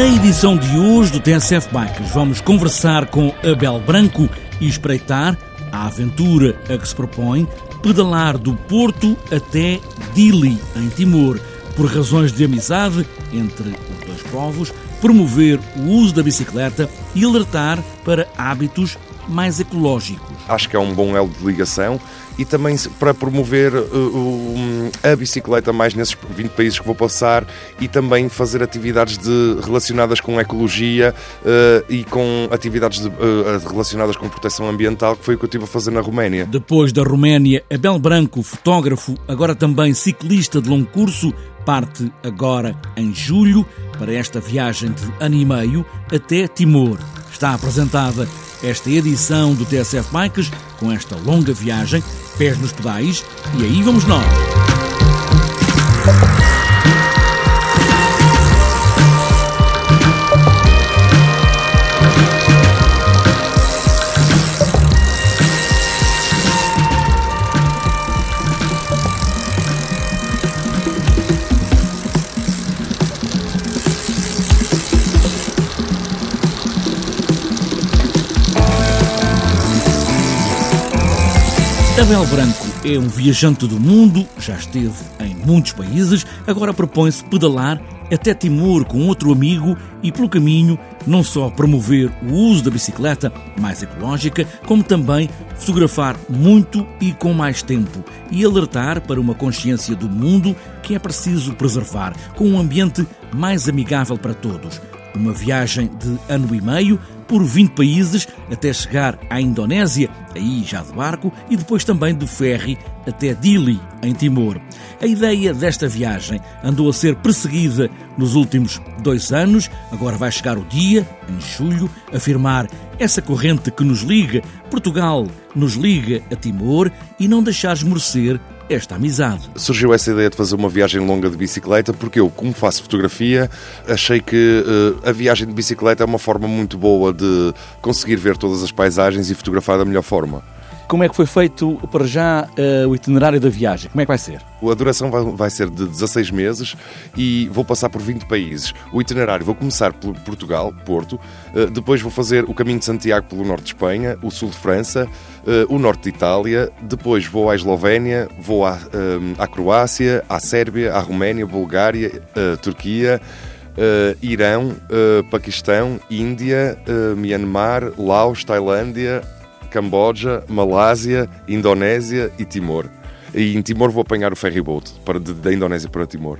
edição de hoje do TSF Bikes vamos conversar com Abel Branco e espreitar a aventura a que se propõe pedalar do Porto até Dili, em Timor, por razões de amizade entre os dois povos, promover o uso da bicicleta e alertar para hábitos mais ecológicos. Acho que é um bom elo de ligação e também para promover uh, uh, a bicicleta mais nesses 20 países que vou passar e também fazer atividades de, relacionadas com ecologia uh, e com atividades de, relacionadas com proteção ambiental, que foi o que eu estive a fazer na Roménia. Depois da Roménia, Abel Branco, fotógrafo, agora também ciclista de longo curso, parte agora em julho para esta viagem de ano e meio até Timor. Está apresentada esta edição do TSF Bikes com esta longa viagem, pés nos pedais, e aí vamos nós. Abel Branco é um viajante do mundo, já esteve em muitos países, agora propõe-se pedalar até Timor com outro amigo e, pelo caminho, não só promover o uso da bicicleta mais ecológica, como também fotografar muito e com mais tempo e alertar para uma consciência do mundo que é preciso preservar, com um ambiente mais amigável para todos. Uma viagem de ano e meio por 20 países até chegar à Indonésia, aí já de barco, e depois também de ferry até Dili, em Timor. A ideia desta viagem andou a ser perseguida nos últimos dois anos, agora vai chegar o dia, em julho, afirmar essa corrente que nos liga, Portugal nos liga a Timor e não deixar esmorecer esta amizade. Surgiu essa ideia de fazer uma viagem longa de bicicleta porque eu, como faço fotografia, achei que uh, a viagem de bicicleta é uma forma muito boa de conseguir ver todas as paisagens e fotografar da melhor forma. Como é que foi feito para já uh, o itinerário da viagem? Como é que vai ser? A duração vai, vai, ser de 16 meses e vou passar por 20 países. O itinerário vou começar por Portugal, Porto, uh, depois vou fazer o caminho de Santiago pelo norte de Espanha, o sul de França, uh, o norte de Itália, depois vou à Eslovénia, vou à, à Croácia, à Sérvia, à Roménia, Bulgária, Turquia. Uh, Irão, uh, Paquistão, Índia, uh, Myanmar, Laos, Tailândia, Camboja, Malásia, Indonésia e Timor. E em Timor vou apanhar o ferryboat para, de, da Indonésia para Timor.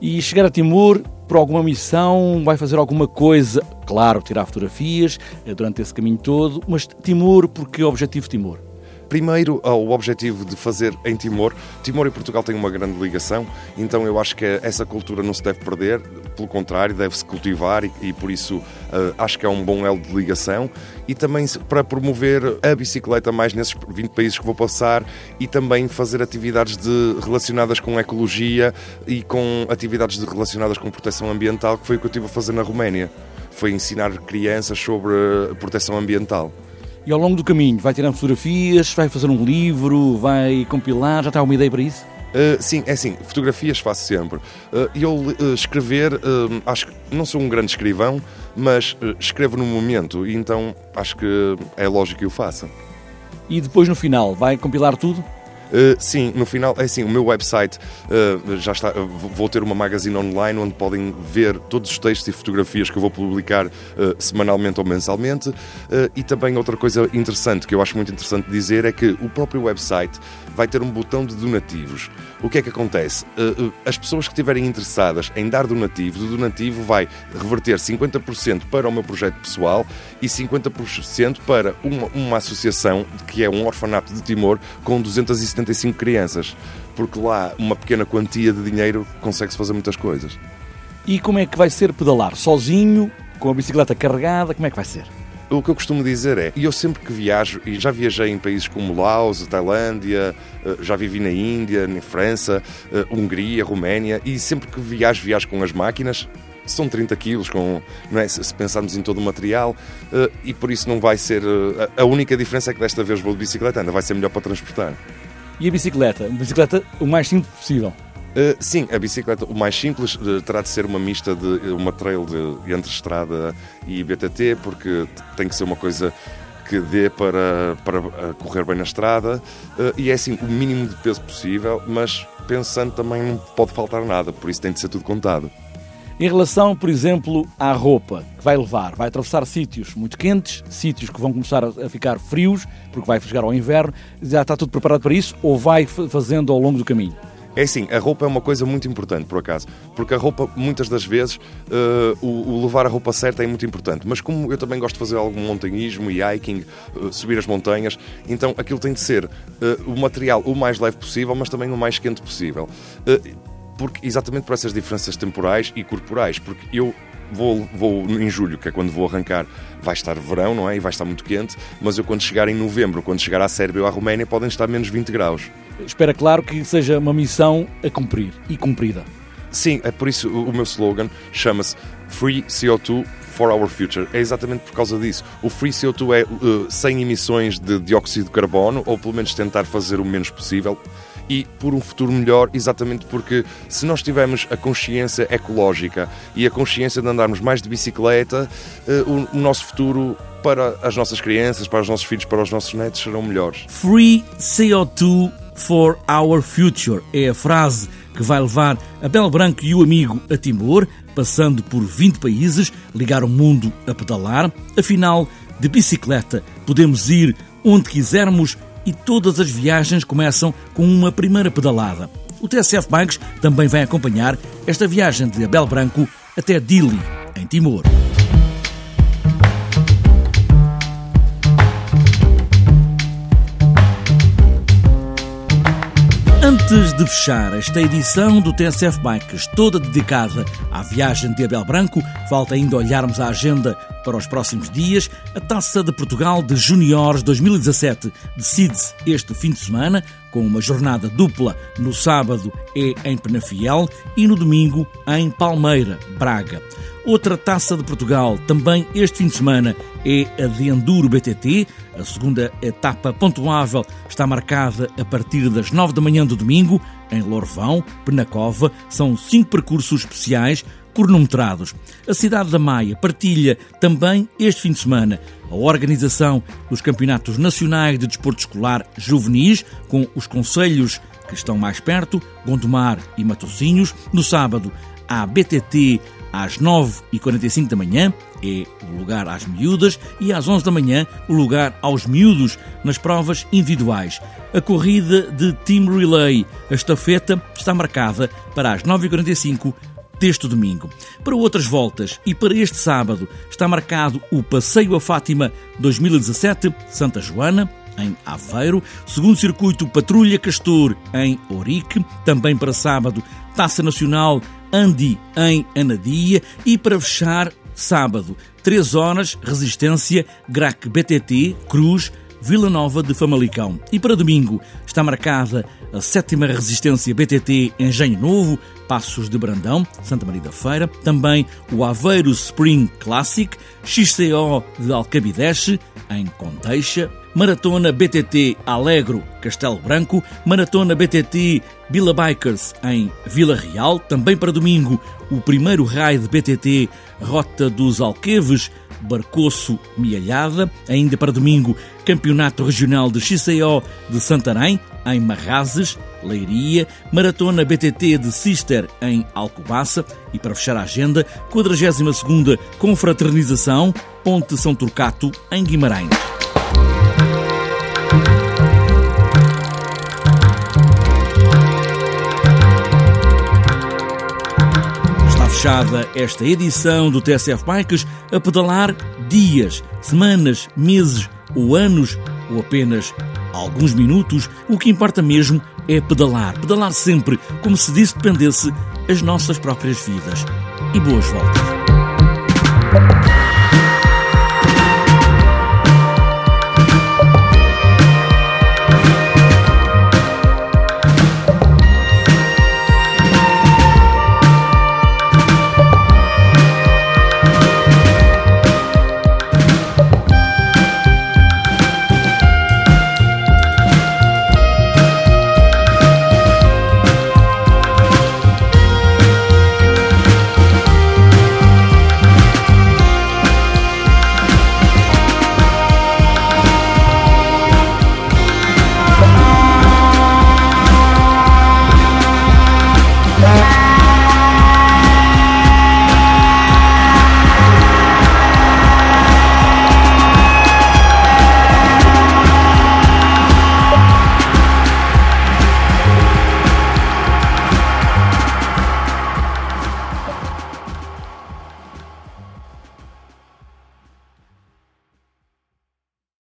E chegar a Timor por alguma missão, vai fazer alguma coisa, claro, tirar fotografias eh, durante esse caminho todo, mas Timor, porque objetivo Timor? Primeiro, o objetivo de fazer em Timor. Timor e Portugal têm uma grande ligação, então eu acho que essa cultura não se deve perder, pelo contrário, deve-se cultivar e, e, por isso uh, acho que é um bom elo de ligação. E também para promover a bicicleta mais nesses 20 países que vou passar e também fazer atividades de, relacionadas com ecologia e com atividades de, relacionadas com proteção ambiental, que foi o que eu estive a fazer na Roménia. Foi ensinar crianças sobre proteção ambiental. E ao longo do caminho vai tirando fotografias, vai fazer um livro, vai compilar, já está uma ideia para isso? Uh, sim, é assim, fotografias faço sempre. E uh, eu uh, escrever, acho que não sou um grande escrivão, mas escrevo no momento, e então acho que é lógico que eu faça. E depois no final, vai compilar tudo? Uh, sim, no final, é assim, o meu website uh, já está. Vou ter uma magazine online onde podem ver todos os textos e fotografias que eu vou publicar uh, semanalmente ou mensalmente. e também outra coisa interessante que eu acho muito interessante dizer é que o próprio website vai ter um botão de donativos. O que é que acontece? as pessoas que estiverem interessadas em dar donativo, o donativo vai reverter 50% para o meu projeto pessoal e 50% para uma, uma associação que é um orfanato de Timor com 250 75 crianças, porque lá uma pequena quantia de dinheiro consegue-se fazer muitas coisas. E como é que vai ser pedalar? Sozinho, com a bicicleta carregada, como é que vai ser? O que eu costumo dizer é, eu sempre que viajo, e já viajei em países como Laos, Tailândia, eh, já vivi na Índia, na França, eh, Hungria, Roménia, e sempre que viajo, viajo com as máquinas, são 30 quilos, com, é, se pensarmos em todo o material, eh, e por isso não vai ser. A única diferença é que desta vez vou de bicicleta, ainda vai ser melhor para transportar. E a bicicleta? Bicicleta o mais simples possível. Uh, sim, a bicicleta, o mais simples, uh, terá de ser uma mista de uma trail de, entre estrada e BTT, porque tem que ser uma coisa que dê para, para correr bem na estrada e é assim, o mínimo de peso possível, mas pensando também não pode faltar nada, por isso tem de ser tudo contado. Em relação, por exemplo, à roupa que vai levar, vai atravessar sítios muito quentes, sítios que vão começar a ficar frios, porque vai chegar ao inverno, já está tudo preparado para isso ou vai fazendo ao longo do caminho? É assim, a roupa é uma coisa muito importante, por acaso, porque a roupa, muitas das vezes, uh, o, o, levar a roupa certa é muito importante. Mas como eu também gosto de fazer algum montanhismo e hiking, uh, subir as montanhas, então aquilo tem de ser uh, o material o mais leve possível, mas também o mais quente possível. porque, exatamente por essas diferenças temporais e corporais, porque eu Vou, vou em julho, que é quando vou arrancar, vai estar verão, não é? E vai estar muito quente, mas eu quando chegar em novembro, quando chegar à Sérvia ou à Roménia, podem estar menos 20 graus. Espera, claro, que seja uma missão a cumprir e cumprida. Sim, é por isso o meu slogan chama-se Free CO2 for Our Future. É exatamente por causa disso. O Free CO2 é uh, sem emissões de dióxido de carbono, ou pelo menos tentar fazer o menos possível e por um futuro melhor, exatamente porque se nós tivermos a consciência ecológica e a consciência de andarmos mais de bicicleta, eh, o nosso futuro para as nossas crianças, para os nossos filhos, para os nossos netos serão melhores. Free CO2 for Our Future é a frase que vai levar Abel Branco e o amigo a Timor, passando por 20 países, ligar o mundo a pedalar. Afinal, de bicicleta podemos ir onde quisermos e todas as viagens começam com uma primeira pedalada. O TSF Bikes também vai acompanhar esta viagem de Abel Branco até Dili, em Timor. Antes de fechar esta edição do TSF Bikes, toda dedicada à viagem de Abel Branco, falta ainda olharmos a agenda para os próximos dias. A Taça de Portugal de Juniores 2017 decide-se este fim de semana, com uma jornada dupla no sábado é em Penafiel e no domingo em Palmeira, Braga. Outra taça de Portugal, também este fim de semana, é a de Enduro BTT. A segunda etapa pontuável está marcada a partir das 9 da manhã do domingo, em Lourvão, Penacova. São cinco percursos especiais cronometrados. A cidade da Maia partilha também este fim de semana a organização dos Campeonatos Nacionais de Desporto Escolar Juvenis, com os conselhos que estão mais perto, Gondomar e Matosinhos. No sábado, a BTT às 9h45 da manhã, é o lugar às miúdas, e às 11 da manhã, o lugar aos miúdos nas provas individuais. A corrida de Team Relay, a estafeta, está marcada para as 9h45 deste domingo. Para outras voltas e para este sábado está marcado o Passeio a Fátima 2017, Santa Joana, em Aveiro, segundo circuito Patrulha Castor, em Orique, também para sábado, Taça Nacional Andi em Anadia. E para fechar, sábado, 3 horas, Resistência, Grac BTT, Cruz, Vila Nova de Famalicão. E para domingo está marcada a sétima Resistência BTT Engenho Novo, Passos de Brandão, Santa Maria da Feira, também o Aveiro Spring Classic, XCO de Alcabideche, em Conteixa, Maratona BTT Alegro, Castelo Branco, Maratona BTT Vila Bikers em Vila Real, também para domingo o primeiro raio de BTT Rota dos Alqueves, Barcoço Mialhada, ainda para domingo Campeonato Regional de XCO de Santarém, em Marrazes, Leiria, Maratona BTT de Sister em Alcobaça. E para fechar a agenda, 42ª Confraternização Ponte São Turcato em Guimarães. Fechada esta edição do TSF Bikes a pedalar dias, semanas, meses ou anos ou apenas alguns minutos, o que importa mesmo é pedalar. Pedalar sempre, como se disso dependesse as nossas próprias vidas. E boas voltas.